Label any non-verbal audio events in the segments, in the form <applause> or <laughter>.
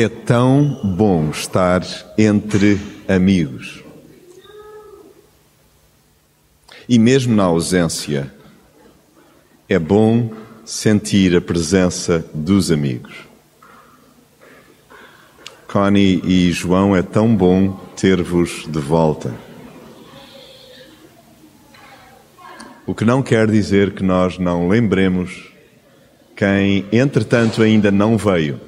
É tão bom estar entre amigos. E mesmo na ausência, é bom sentir a presença dos amigos. Connie e João, é tão bom ter-vos de volta. O que não quer dizer que nós não lembremos quem, entretanto, ainda não veio.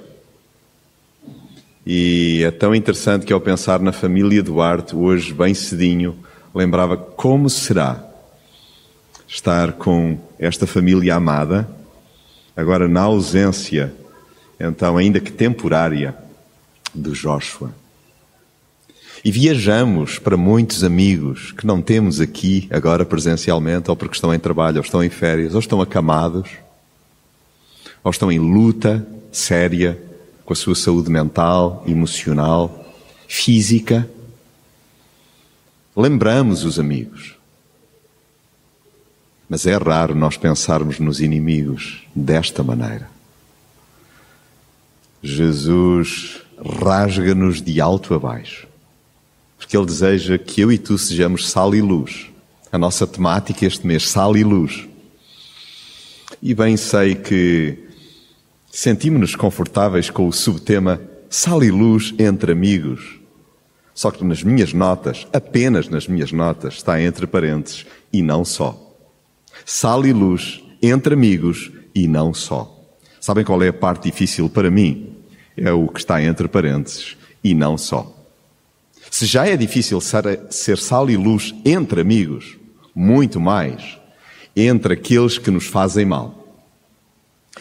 E é tão interessante que, ao pensar na família Duarte, hoje, bem cedinho, lembrava como será estar com esta família amada, agora na ausência, então, ainda que temporária, de Joshua. E viajamos para muitos amigos que não temos aqui agora presencialmente, ou porque estão em trabalho, ou estão em férias, ou estão acamados, ou estão em luta séria com a sua saúde mental, emocional, física. Lembramos os amigos. Mas é raro nós pensarmos nos inimigos desta maneira. Jesus rasga-nos de alto a baixo porque Ele deseja que eu e tu sejamos sal e luz. A nossa temática este mês, sal e luz. E bem sei que sentimos-nos confortáveis com o subtema sal e luz entre amigos. Só que nas minhas notas, apenas nas minhas notas, está entre parênteses e não só. Sal e luz entre amigos e não só. Sabem qual é a parte difícil para mim? É o que está entre parênteses e não só. Se já é difícil ser sal e luz entre amigos, muito mais entre aqueles que nos fazem mal,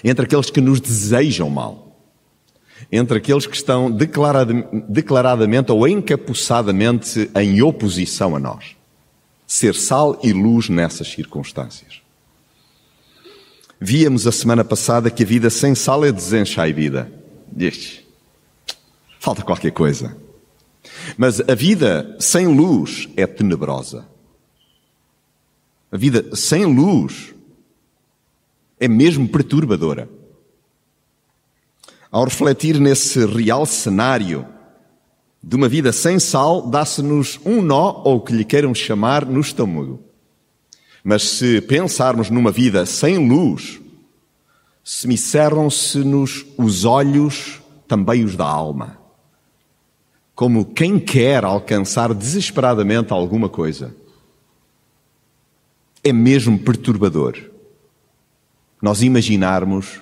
entre aqueles que nos desejam mal, entre aqueles que estão declaradamente ou encapuçadamente em oposição a nós. Ser sal e luz nessas circunstâncias. Víamos a semana passada que a vida sem sal é desenchai vida. Ixi, falta qualquer coisa. Mas a vida sem luz é tenebrosa. A vida sem luz é mesmo perturbadora. Ao refletir nesse real cenário de uma vida sem sal, dá-se-nos um nó, ou o que lhe queiram chamar, no estômago. Mas se pensarmos numa vida sem luz, se me cerram-se-nos os olhos, também os da alma como quem quer alcançar desesperadamente alguma coisa. É mesmo perturbador nós imaginarmos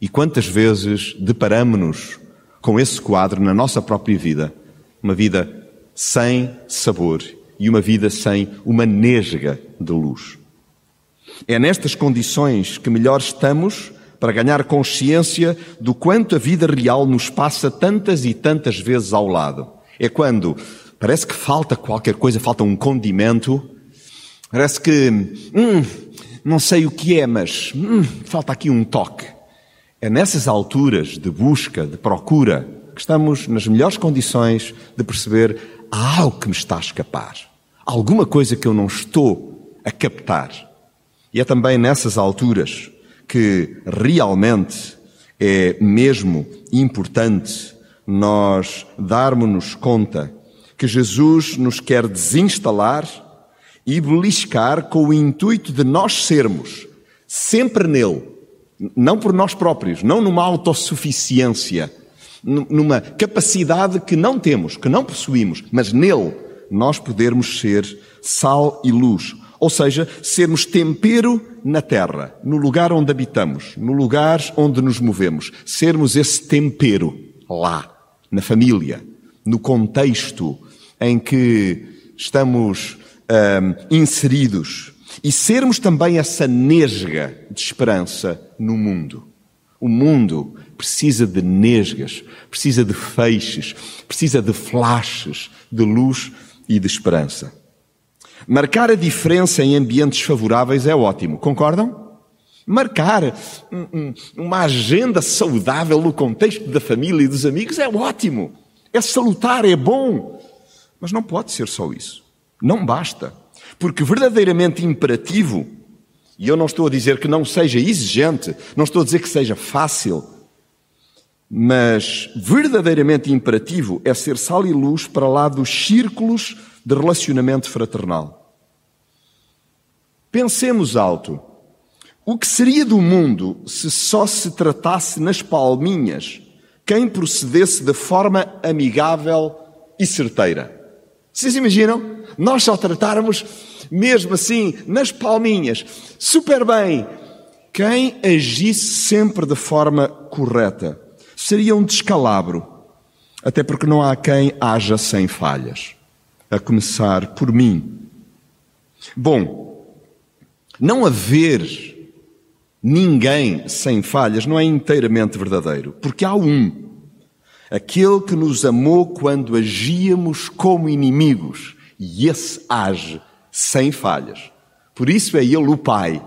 e quantas vezes deparamos-nos com esse quadro na nossa própria vida, uma vida sem sabor e uma vida sem uma nesga de luz. É nestas condições que melhor estamos para ganhar consciência do quanto a vida real nos passa tantas e tantas vezes ao lado. É quando parece que falta qualquer coisa, falta um condimento, parece que, hum, não sei o que é, mas hum, falta aqui um toque. É nessas alturas de busca, de procura, que estamos nas melhores condições de perceber há algo que me está a escapar. Alguma coisa que eu não estou a captar. E é também nessas alturas que realmente é mesmo importante nós darmos-nos conta que Jesus nos quer desinstalar e beliscar com o intuito de nós sermos sempre nele, não por nós próprios, não numa autossuficiência, numa capacidade que não temos, que não possuímos, mas nele nós podermos ser sal e luz, ou seja, sermos tempero na terra, no lugar onde habitamos, no lugar onde nos movemos, sermos esse tempero lá, na família, no contexto em que estamos um, inseridos e sermos também essa nesga de esperança no mundo. O mundo precisa de nesgas, precisa de feixes, precisa de flashes de luz e de esperança. Marcar a diferença em ambientes favoráveis é ótimo, concordam? Marcar uma agenda saudável no contexto da família e dos amigos é ótimo, é salutar, é bom. Mas não pode ser só isso. Não basta. Porque verdadeiramente imperativo, e eu não estou a dizer que não seja exigente, não estou a dizer que seja fácil, mas verdadeiramente imperativo é ser sal e luz para lá dos círculos de relacionamento fraternal. Pensemos alto. O que seria do mundo se só se tratasse nas palminhas quem procedesse de forma amigável e certeira? Vocês imaginam? Nós só tratarmos mesmo assim, nas palminhas, super bem, quem agisse sempre de forma correta. Seria um descalabro, até porque não há quem haja sem falhas, a começar por mim. Bom, não haver ninguém sem falhas não é inteiramente verdadeiro, porque há um, aquele que nos amou quando agíamos como inimigos, e esse age sem falhas. Por isso é Ele o Pai,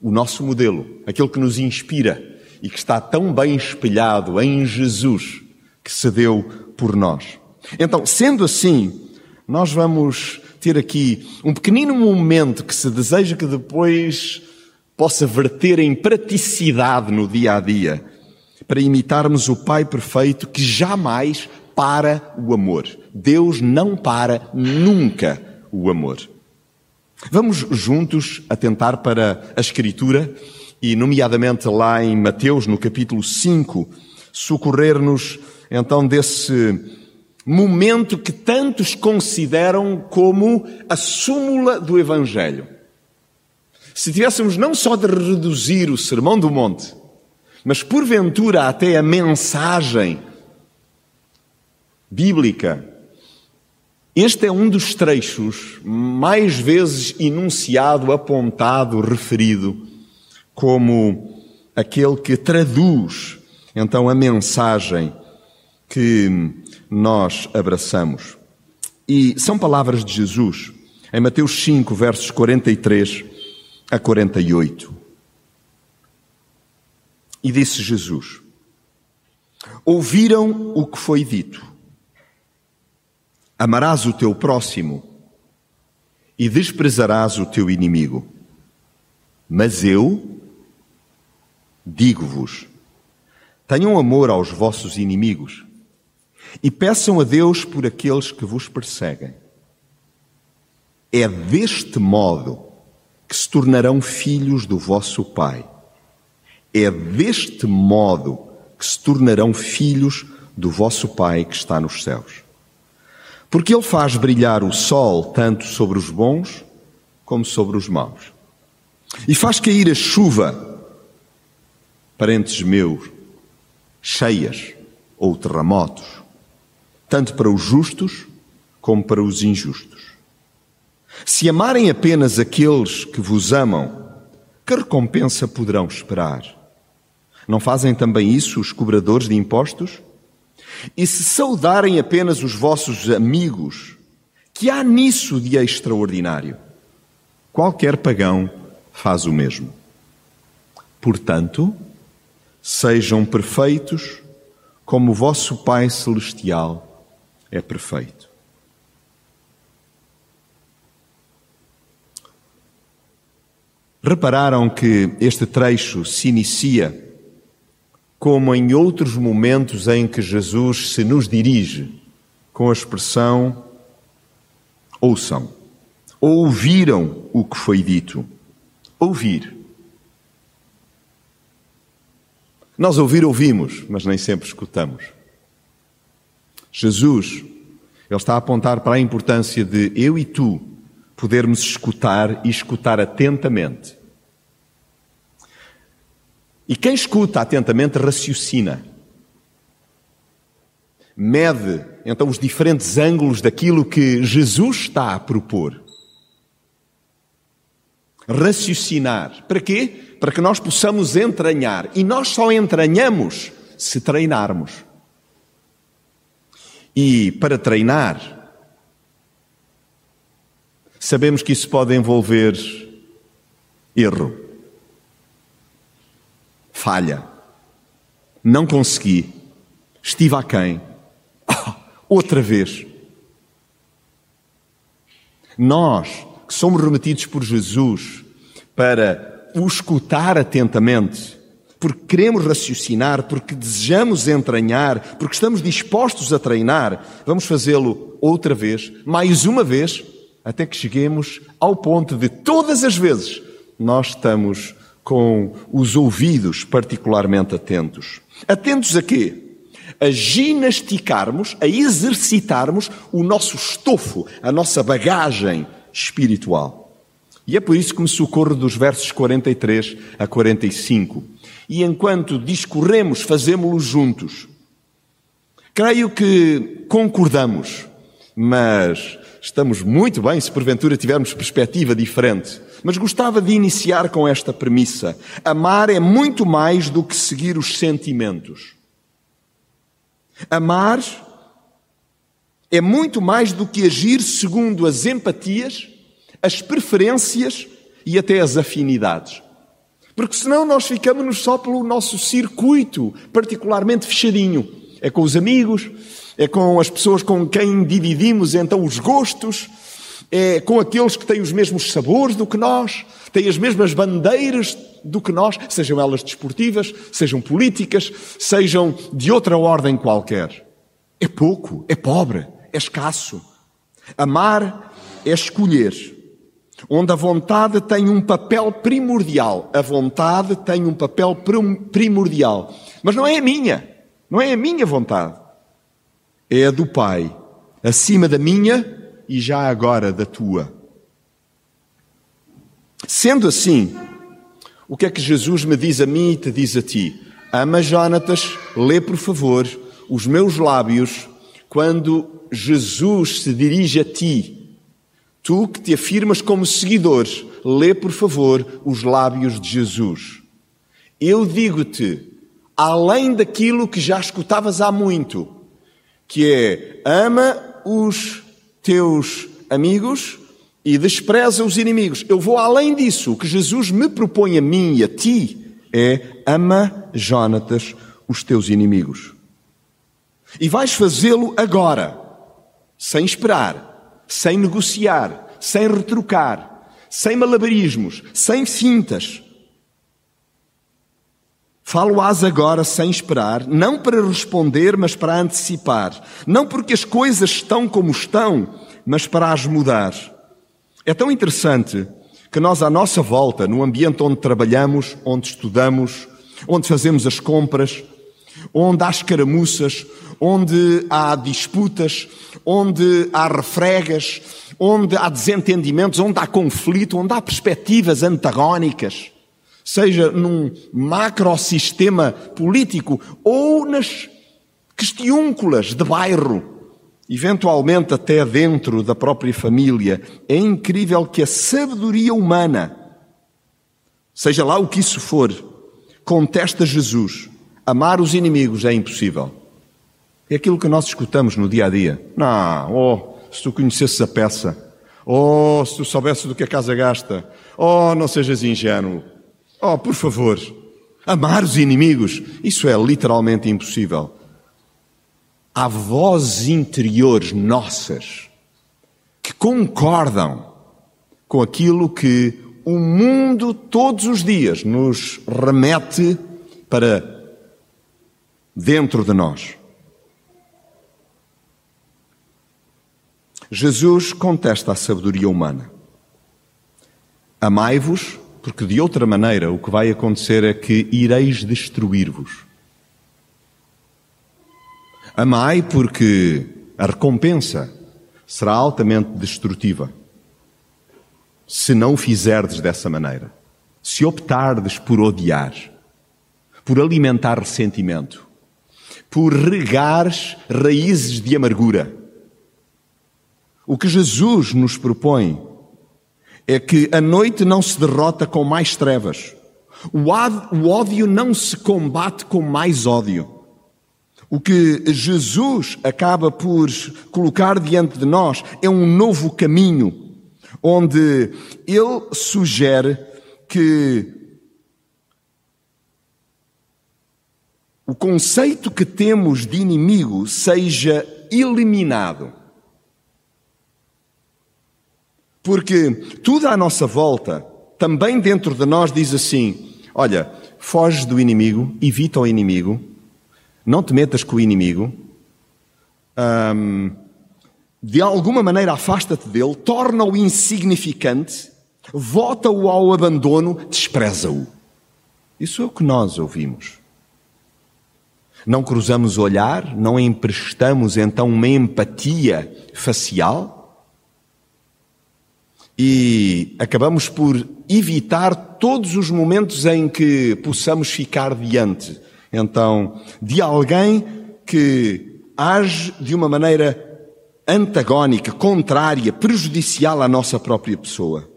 o nosso modelo, aquele que nos inspira e que está tão bem espelhado em Jesus que se deu por nós. Então, sendo assim, nós vamos ter aqui um pequenino momento que se deseja que depois possa verter em praticidade no dia a dia, para imitarmos o Pai perfeito que jamais para o amor. Deus não para nunca o amor. Vamos juntos atentar para a Escritura e, nomeadamente lá em Mateus, no capítulo 5, socorrer-nos então desse momento que tantos consideram como a súmula do Evangelho. Se tivéssemos não só de reduzir o Sermão do Monte, mas porventura até a mensagem bíblica este é um dos trechos mais vezes enunciado, apontado, referido como aquele que traduz então a mensagem que nós abraçamos. E são palavras de Jesus em Mateus 5, versos 43 a 48. E disse Jesus: Ouviram o que foi dito Amarás o teu próximo e desprezarás o teu inimigo. Mas eu digo-vos: tenham amor aos vossos inimigos e peçam a Deus por aqueles que vos perseguem. É deste modo que se tornarão filhos do vosso Pai. É deste modo que se tornarão filhos do vosso Pai que está nos céus. Porque Ele faz brilhar o sol tanto sobre os bons como sobre os maus. E faz cair a chuva, parentes meus, cheias ou terremotos, tanto para os justos como para os injustos. Se amarem apenas aqueles que vos amam, que recompensa poderão esperar? Não fazem também isso os cobradores de impostos? E se saudarem apenas os vossos amigos, que há nisso de extraordinário? Qualquer pagão faz o mesmo. Portanto, sejam perfeitos como o vosso Pai Celestial é perfeito. Repararam que este trecho se inicia como em outros momentos em que Jesus se nos dirige com a expressão ouçam. Ouviram o que foi dito. Ouvir. Nós ouvir ouvimos, mas nem sempre escutamos. Jesus, ele está a apontar para a importância de eu e tu podermos escutar e escutar atentamente e quem escuta atentamente raciocina. Mede então os diferentes ângulos daquilo que Jesus está a propor. Raciocinar. Para quê? Para que nós possamos entranhar. E nós só entranhamos se treinarmos. E para treinar, sabemos que isso pode envolver erro falha. Não consegui. Estive aquém. Oh, <laughs> outra vez. Nós, que somos remetidos por Jesus para o escutar atentamente, porque queremos raciocinar, porque desejamos entranhar, porque estamos dispostos a treinar, vamos fazê-lo outra vez, mais uma vez, até que cheguemos ao ponto de todas as vezes nós estamos com os ouvidos particularmente atentos. Atentos a quê? A ginasticarmos, a exercitarmos o nosso estofo, a nossa bagagem espiritual. E é por isso que me socorro dos versos 43 a 45 e enquanto discorremos, fazemos-lo juntos. Creio que concordamos, mas estamos muito bem se porventura tivermos perspectiva diferente. Mas gostava de iniciar com esta premissa: amar é muito mais do que seguir os sentimentos. Amar é muito mais do que agir segundo as empatias, as preferências e até as afinidades. Porque senão nós ficamos só pelo nosso circuito, particularmente fechadinho. É com os amigos, é com as pessoas com quem dividimos então os gostos, é com aqueles que têm os mesmos sabores do que nós, têm as mesmas bandeiras do que nós, sejam elas desportivas, sejam políticas, sejam de outra ordem qualquer. É pouco, é pobre, é escasso. Amar é escolher onde a vontade tem um papel primordial. A vontade tem um papel primordial. Mas não é a minha. Não é a minha vontade. É a do Pai. Acima da minha e já agora da tua. Sendo assim, o que é que Jesus me diz a mim e te diz a ti? Ama Jonatas, lê por favor os meus lábios quando Jesus se dirige a ti Tu que te afirmas como seguidor, lê por favor os lábios de Jesus. Eu digo-te, além daquilo que já escutavas há muito, que é ama os teus amigos e despreza os inimigos. Eu vou além disso. O que Jesus me propõe a mim e a ti é ama, Jonatas, os teus inimigos. E vais fazê-lo agora, sem esperar sem negociar, sem retrucar, sem malabarismos, sem fintas. Falo-as agora sem esperar, não para responder, mas para antecipar. Não porque as coisas estão como estão, mas para as mudar. É tão interessante que nós, à nossa volta, no ambiente onde trabalhamos, onde estudamos, onde fazemos as compras, onde há escaramuças, onde há disputas, onde há refregas, onde há desentendimentos, onde há conflito, onde há perspectivas antagónicas, seja num macrosistema político ou nas questiúnculas de bairro, eventualmente até dentro da própria família, é incrível que a sabedoria humana, seja lá o que isso for, contesta Jesus. Amar os inimigos é impossível. É aquilo que nós escutamos no dia a dia. Não, oh, se tu conhecesses a peça. Oh, se tu soubesses do que a casa gasta. Oh, não sejas ingênuo. Oh, por favor. Amar os inimigos. Isso é literalmente impossível. Há vozes interiores nossas que concordam com aquilo que o mundo todos os dias nos remete para dentro de nós. Jesus contesta a sabedoria humana. Amai-vos, porque de outra maneira o que vai acontecer é que ireis destruir-vos. Amai, porque a recompensa será altamente destrutiva se não o fizerdes dessa maneira. Se optardes por odiar, por alimentar ressentimento, por regares raízes de amargura, o que Jesus nos propõe é que a noite não se derrota com mais trevas. O ódio não se combate com mais ódio. O que Jesus acaba por colocar diante de nós é um novo caminho, onde ele sugere que o conceito que temos de inimigo seja eliminado. Porque tudo à nossa volta, também dentro de nós, diz assim: olha, foge do inimigo, evita o inimigo, não te metas com o inimigo, hum, de alguma maneira afasta-te dele, torna-o insignificante, vota-o ao abandono, despreza-o. Isso é o que nós ouvimos. Não cruzamos olhar, não emprestamos então uma empatia facial e acabamos por evitar todos os momentos em que possamos ficar diante então de alguém que age de uma maneira antagónica, contrária, prejudicial à nossa própria pessoa.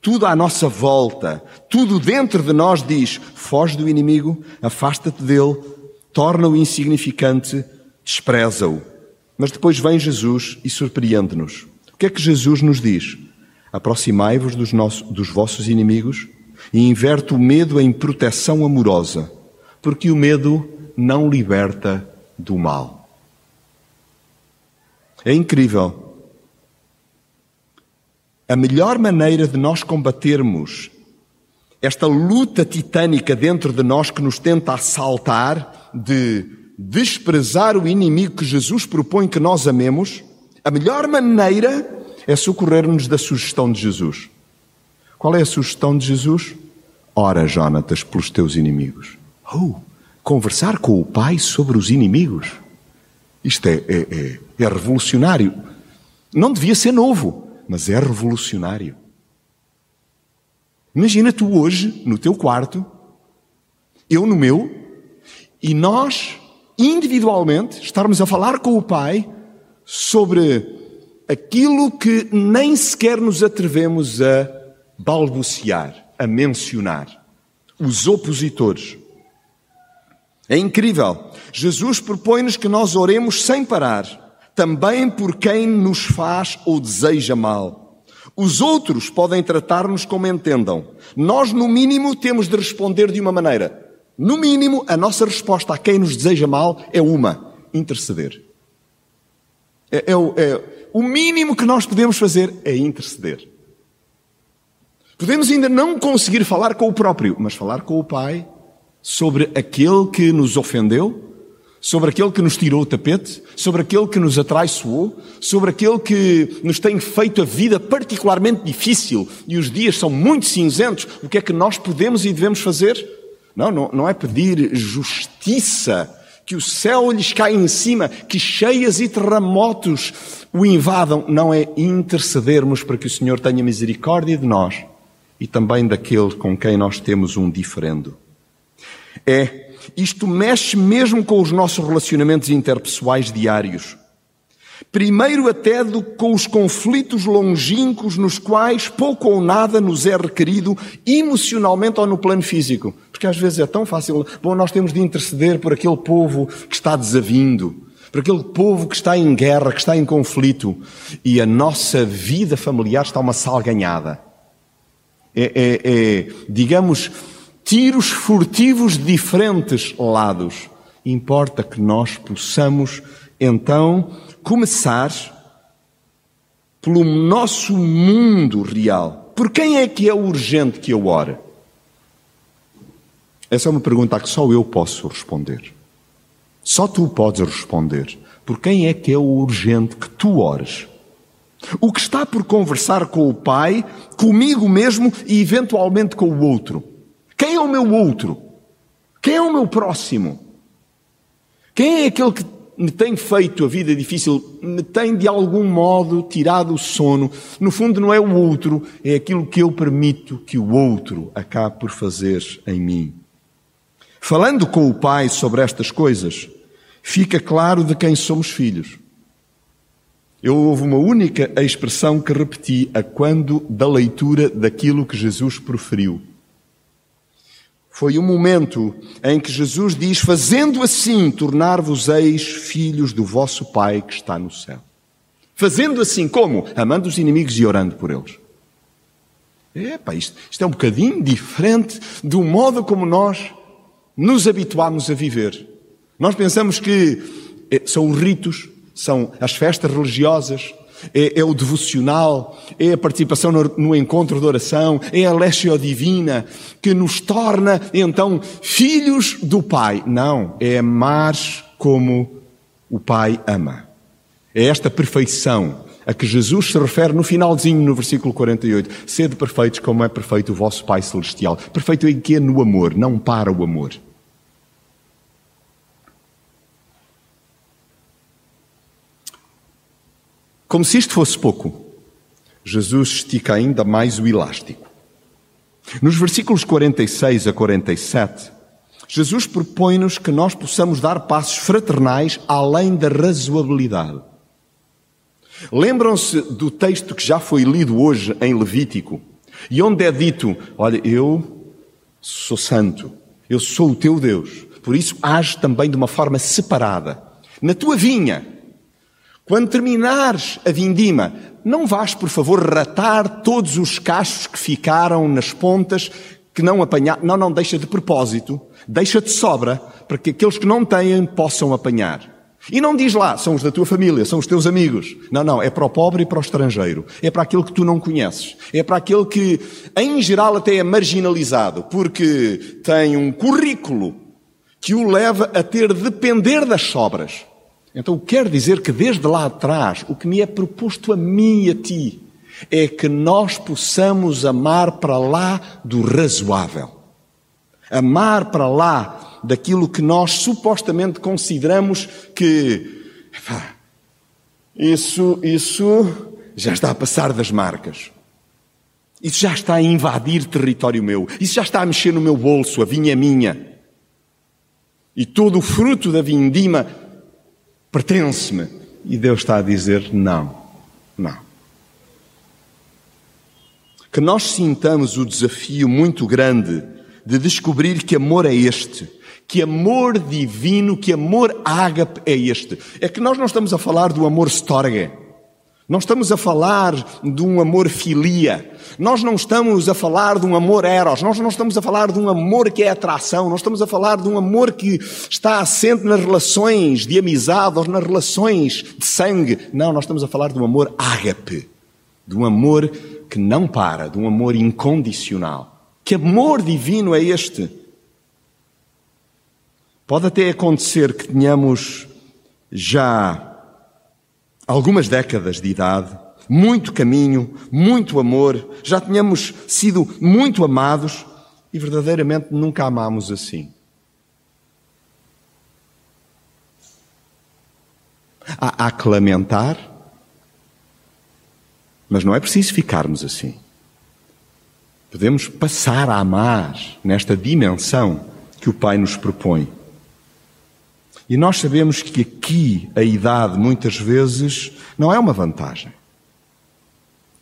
Tudo à nossa volta, tudo dentro de nós diz: foge do inimigo, afasta-te dele, torna-o insignificante, despreza-o. Mas depois vem Jesus e surpreende-nos. O que é que Jesus nos diz? Aproximai-vos dos, dos vossos inimigos e inverte o medo em proteção amorosa, porque o medo não liberta do mal. É incrível. A melhor maneira de nós combatermos esta luta titânica dentro de nós que nos tenta assaltar de desprezar o inimigo que Jesus propõe que nós amemos, a melhor maneira é socorrer-nos da sugestão de Jesus. Qual é a sugestão de Jesus? Ora, Jonatas, pelos teus inimigos. Oh, conversar com o Pai sobre os inimigos. Isto é, é, é, é revolucionário. Não devia ser novo, mas é revolucionário. Imagina tu hoje, no teu quarto, eu no meu, e nós, individualmente, estarmos a falar com o Pai sobre aquilo que nem sequer nos atrevemos a balbuciar, a mencionar. Os opositores. É incrível. Jesus propõe-nos que nós oremos sem parar, também por quem nos faz ou deseja mal. Os outros podem tratar-nos como entendam. Nós, no mínimo, temos de responder de uma maneira. No mínimo, a nossa resposta a quem nos deseja mal é uma: interceder. É, é, é, o mínimo que nós podemos fazer é interceder. Podemos ainda não conseguir falar com o próprio, mas falar com o Pai sobre aquele que nos ofendeu, sobre aquele que nos tirou o tapete, sobre aquele que nos atraiçoou, sobre aquele que nos tem feito a vida particularmente difícil e os dias são muito cinzentos. O que é que nós podemos e devemos fazer? Não, não, não é pedir justiça que o céu lhes cai em cima, que cheias e terremotos o invadam, não é intercedermos para que o Senhor tenha misericórdia de nós e também daquele com quem nós temos um diferendo. É, isto mexe mesmo com os nossos relacionamentos interpessoais diários. Primeiro até do, com os conflitos longínquos nos quais pouco ou nada nos é requerido emocionalmente ou no plano físico. Porque às vezes é tão fácil. Bom, nós temos de interceder por aquele povo que está desavindo, por aquele povo que está em guerra, que está em conflito. E a nossa vida familiar está uma salganhada. É, é, é digamos, tiros furtivos de diferentes lados. Importa que nós possamos, então, começar pelo nosso mundo real. Por quem é que é urgente que eu ore? Essa é uma pergunta a que só eu posso responder. Só tu podes responder. Por quem é que é urgente que tu ores? O que está por conversar com o Pai, comigo mesmo e eventualmente com o outro. Quem é o meu outro? Quem é o meu próximo? Quem é aquele que me tem feito a vida difícil, me tem de algum modo tirado o sono. No fundo, não é o outro, é aquilo que eu permito que o outro acabe por fazer em mim. Falando com o Pai sobre estas coisas, fica claro de quem somos filhos. Eu houve uma única expressão que repeti a quando da leitura daquilo que Jesus proferiu. Foi o momento em que Jesus diz: Fazendo assim, tornar-vos-eis filhos do vosso Pai que está no céu. Fazendo assim, como? Amando os inimigos e orando por eles. Epa, isto, isto é um bocadinho diferente do modo como nós nos habituámos a viver. Nós pensamos que eh, são os ritos, são as festas religiosas, é, é, o devocional, é a participação no, no encontro de oração, é a Lécio Divina, que nos torna, então, filhos do Pai. Não, é amar como o Pai ama. É esta perfeição a que Jesus se refere no finalzinho, no versículo 48. Sede perfeitos como é perfeito o vosso Pai Celestial. Perfeito em que? No amor, não para o amor. Como se isto fosse pouco, Jesus estica ainda mais o elástico. Nos versículos 46 a 47, Jesus propõe-nos que nós possamos dar passos fraternais além da razoabilidade. Lembram-se do texto que já foi lido hoje em Levítico, e onde é dito: Olha, eu sou santo, eu sou o teu Deus, por isso age também de uma forma separada. Na tua vinha, quando terminares a vindima, não vás, por favor, ratar todos os cachos que ficaram nas pontas, que não apanhar. Não, não, deixa de propósito, deixa de sobra, para que aqueles que não têm possam apanhar. E não diz lá, são os da tua família, são os teus amigos. Não, não, é para o pobre e para o estrangeiro. É para aquele que tu não conheces. É para aquele que, em geral, até é marginalizado, porque tem um currículo que o leva a ter de depender das sobras. Então quer dizer que desde lá atrás, o que me é proposto a mim e a ti, é que nós possamos amar para lá do razoável. Amar para lá daquilo que nós supostamente consideramos que isso, isso já está a passar das marcas. Isso já está a invadir território meu. Isso já está a mexer no meu bolso. A vinha é minha. E todo o fruto da vindima pertence-me. E Deus está a dizer: não, não. Que nós sintamos o desafio muito grande de descobrir que amor é este. Que amor divino, que amor ágape é este. É que nós não estamos a falar do amor storge. Não estamos a falar de um amor filia. Nós não estamos a falar de um amor eros. Nós não estamos a falar de um amor que é atração. Nós estamos a falar de um amor que está assente nas relações de amizade ou nas relações de sangue. Não, nós estamos a falar de um amor ágape. De um amor que não para, de um amor incondicional. Que amor divino é este? Pode até acontecer que tenhamos já algumas décadas de idade, muito caminho, muito amor, já tínhamos sido muito amados e verdadeiramente nunca amámos assim. Há, que lamentar, mas não é preciso ficarmos assim. Podemos passar a amar nesta dimensão que o Pai nos propõe. E nós sabemos que aqui a idade muitas vezes não é uma vantagem.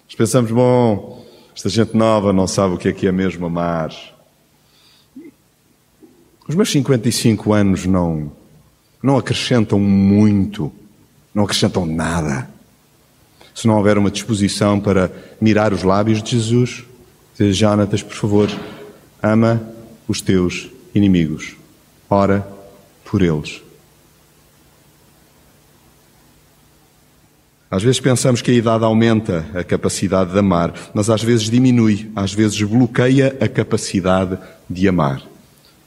Nós pensamos, bom, esta gente nova não sabe o que é que é mesmo amar. Os meus 55 anos não, não acrescentam muito, não acrescentam nada. Se não houver uma disposição para mirar os lábios de Jesus, dizer, Jonatas, por favor, ama os teus inimigos. Ora por eles. Às vezes pensamos que a idade aumenta a capacidade de amar, mas às vezes diminui, às vezes bloqueia a capacidade de amar.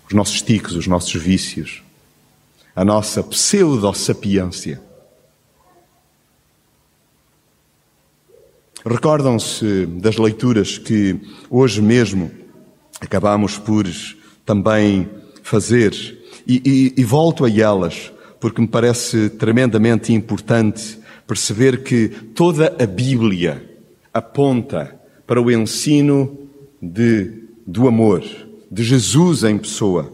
Os nossos ticos, os nossos vícios, a nossa pseudo-sapiência. Recordam-se das leituras que hoje mesmo acabamos por também fazer e, e, e volto a elas porque me parece tremendamente importante perceber que toda a Bíblia aponta para o ensino de, do amor, de Jesus em pessoa.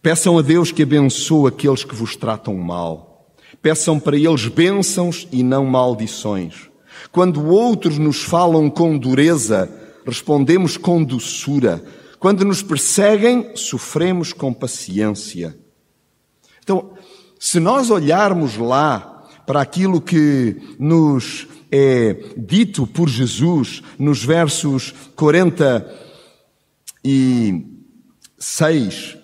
Peçam a Deus que abençoe aqueles que vos tratam mal. Peçam para eles bênçãos e não maldições. Quando outros nos falam com dureza, respondemos com doçura. Quando nos perseguem, sofremos com paciência. Então, se nós olharmos lá para aquilo que nos é dito por Jesus nos versos 46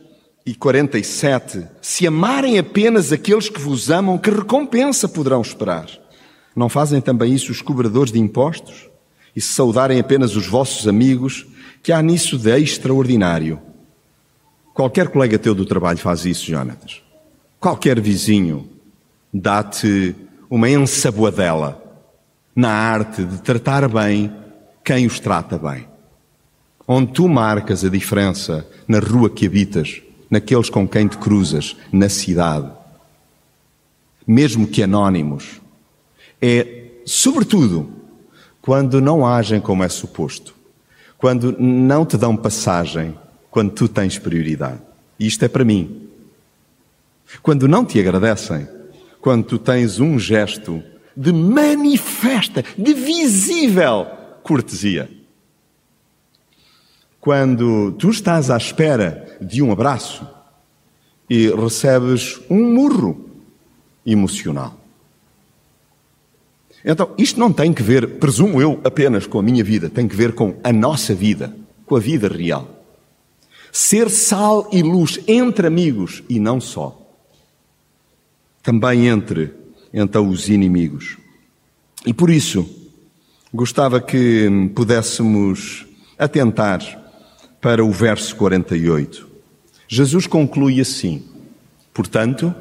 e 47. Se amarem apenas aqueles que vos amam, que recompensa poderão esperar? Não fazem também isso os cobradores de impostos? E se saudarem apenas os vossos amigos, que há nisso de extraordinário? Qualquer colega teu do trabalho faz isso, Jonatas. Qualquer vizinho dá-te uma ensaboadela na arte de tratar bem quem os trata bem. Onde tu marcas a diferença na rua que habitas, naqueles com quem te cruzas, na cidade, mesmo que anónimos, é, sobretudo, quando não agem como é suposto, quando não te dão passagem, quando tu tens prioridade. E isto é para mim. Quando não te agradecem, quando tu tens um gesto de manifesta, de visível cortesia. Quando tu estás à espera de um abraço e recebes um murro emocional. Então, isto não tem que ver, presumo eu, apenas com a minha vida, tem que ver com a nossa vida, com a vida real. Ser sal e luz entre amigos e não só. Também entre, então, os inimigos. E por isso, gostava que pudéssemos atentar para o verso 48. Jesus conclui assim: Portanto,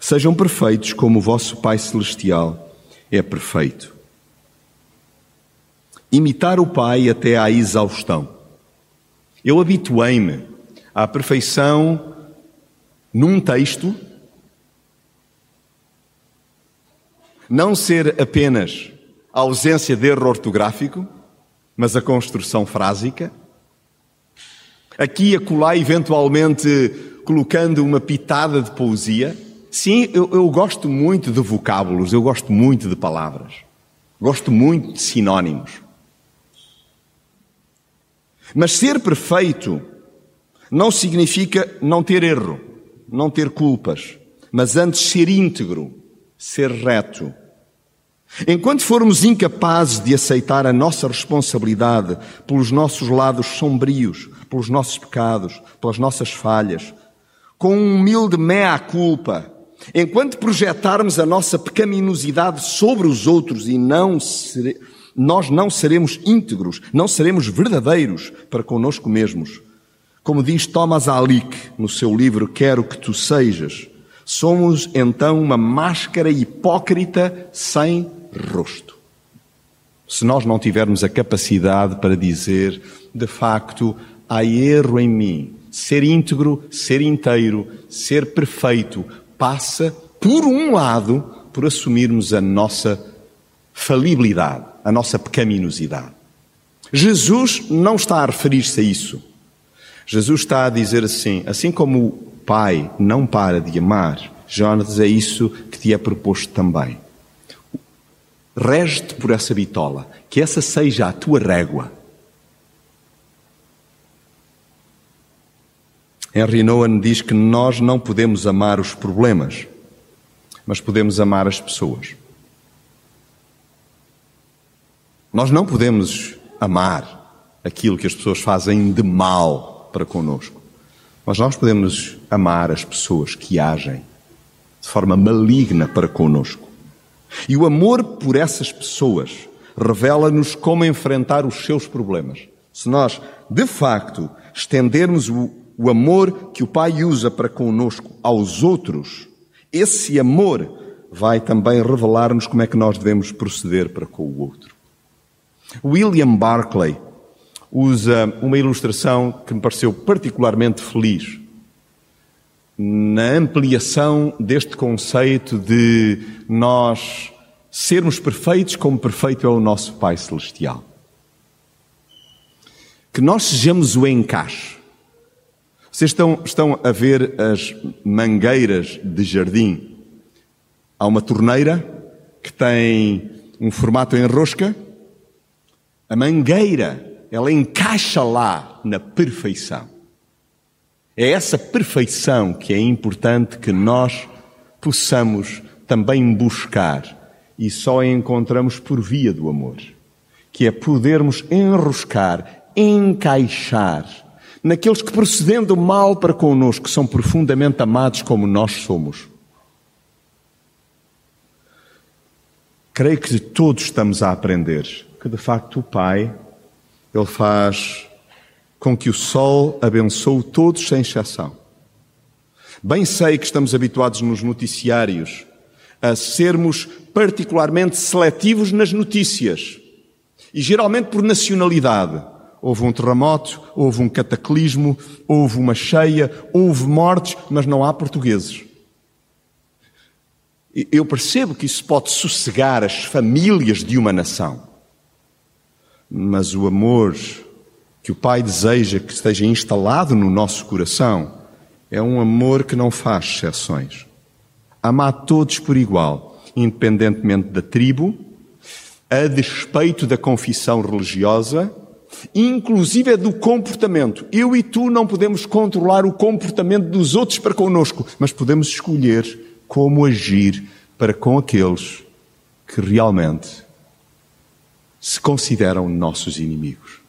sejam perfeitos como o vosso Pai Celestial é perfeito. Imitar o Pai até à exaustão. Eu habituei-me à perfeição num texto, não ser apenas a ausência de erro ortográfico, mas a construção frásica. Aqui e acolá, eventualmente, colocando uma pitada de poesia. Sim, eu, eu gosto muito de vocábulos, eu gosto muito de palavras, gosto muito de sinónimos. Mas ser perfeito não significa não ter erro, não ter culpas, mas antes ser íntegro, ser reto. Enquanto formos incapazes de aceitar a nossa responsabilidade pelos nossos lados sombrios, pelos nossos pecados, pelas nossas falhas, com um humilde mea-culpa, Enquanto projetarmos a nossa pecaminosidade sobre os outros e não sere... nós não seremos íntegros, não seremos verdadeiros para conosco mesmos. Como diz Thomas Alick no seu livro Quero que tu sejas, somos então uma máscara hipócrita sem rosto. Se nós não tivermos a capacidade para dizer, de facto, há erro em mim, ser íntegro, ser inteiro, ser perfeito, passa, por um lado, por assumirmos a nossa falibilidade, a nossa pecaminosidade. Jesus não está a referir-se a isso. Jesus está a dizer assim: assim como Pai não para de amar, Jonas, é isso que te é proposto também. Rege-te por essa bitola, que essa seja a tua régua. Henry Nouwen diz que nós não podemos amar os problemas, mas podemos amar as pessoas. Nós não podemos amar aquilo que as pessoas fazem de mal para conosco, mas nós podemos amar as pessoas que agem de forma maligna para conosco. E o amor por essas pessoas revela-nos como enfrentar os seus problemas. Se nós, de facto, estendermos o o amor que o Pai usa para conosco aos outros, esse amor vai também revelar-nos como é que nós devemos proceder para com o outro. William Barclay usa uma ilustração que me pareceu particularmente feliz na ampliação deste conceito de nós sermos perfeitos como perfeito é o nosso Pai Celestial. Que nós sejamos o encaixe vocês estão, estão a ver as mangueiras de jardim? Há uma torneira que tem um formato em rosca. A mangueira, ela encaixa lá na perfeição. É essa perfeição que é importante que nós possamos também buscar e só a encontramos por via do amor, que é podermos enroscar, encaixar naqueles que procedendo mal para conosco são profundamente amados como nós somos. creio que todos estamos a aprender que de facto o Pai, Ele faz com que o sol abençoe todos sem exceção. Bem sei que estamos habituados nos noticiários a sermos particularmente seletivos nas notícias e geralmente por nacionalidade. Houve um terremoto, houve um cataclismo, houve uma cheia, houve mortes, mas não há portugueses. Eu percebo que isso pode sossegar as famílias de uma nação, mas o amor que o Pai deseja que esteja instalado no nosso coração é um amor que não faz exceções. Ama a todos por igual, independentemente da tribo, a despeito da confissão religiosa, inclusive é do comportamento. Eu e tu não podemos controlar o comportamento dos outros para conosco, mas podemos escolher como agir para com aqueles que realmente se consideram nossos inimigos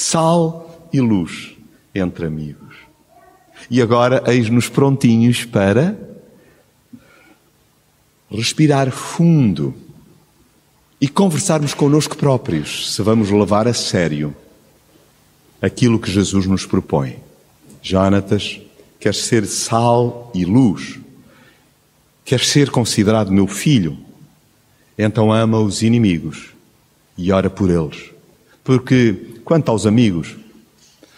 sal e luz entre amigos. E agora eis-nos prontinhos para respirar fundo e conversarmos connosco próprios, se vamos levar a sério aquilo que Jesus nos propõe. Jonatas, queres ser sal e luz? Queres ser considerado meu filho? Então ama os inimigos e ora por eles. Porque Quanto aos amigos,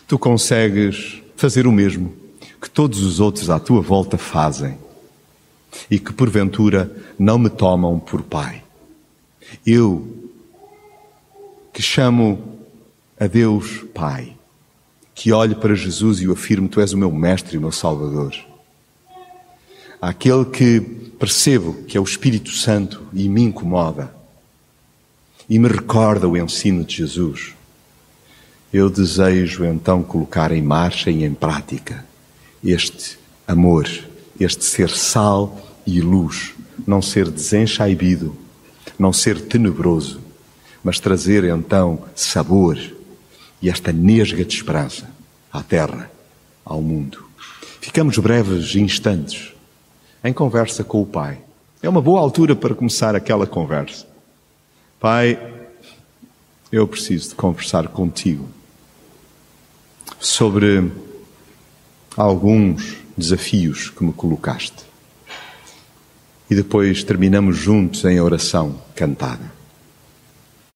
tu consegues fazer o mesmo que todos os outros à tua volta fazem e que porventura não me tomam por pai. Eu, que chamo a Deus Pai, que olho para Jesus e o afirmo: Tu és o meu Mestre e o meu Salvador. Aquele que percebo que é o Espírito Santo e me incomoda e me recorda o ensino de Jesus eu desejo então colocar em marcha e em prática este amor, este ser sal e luz, não ser desenchaibido, não ser tenebroso, mas trazer então sabor e esta nesga de esperança à terra, ao mundo. Ficamos breves instantes em conversa com o Pai. É uma boa altura para começar aquela conversa. Pai, eu preciso de conversar contigo sobre alguns desafios que me colocaste. E depois terminamos juntos em oração cantada.